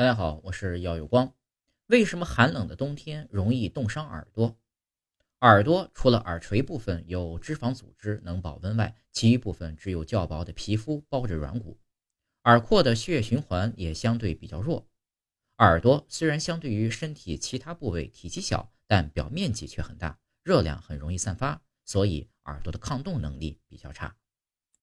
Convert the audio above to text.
大家好，我是耀有光。为什么寒冷的冬天容易冻伤耳朵？耳朵除了耳垂部分有脂肪组织能保温外，其余部分只有较薄的皮肤包着软骨。耳廓的血液循环也相对比较弱。耳朵虽然相对于身体其他部位体积小，但表面积却很大，热量很容易散发，所以耳朵的抗冻能力比较差。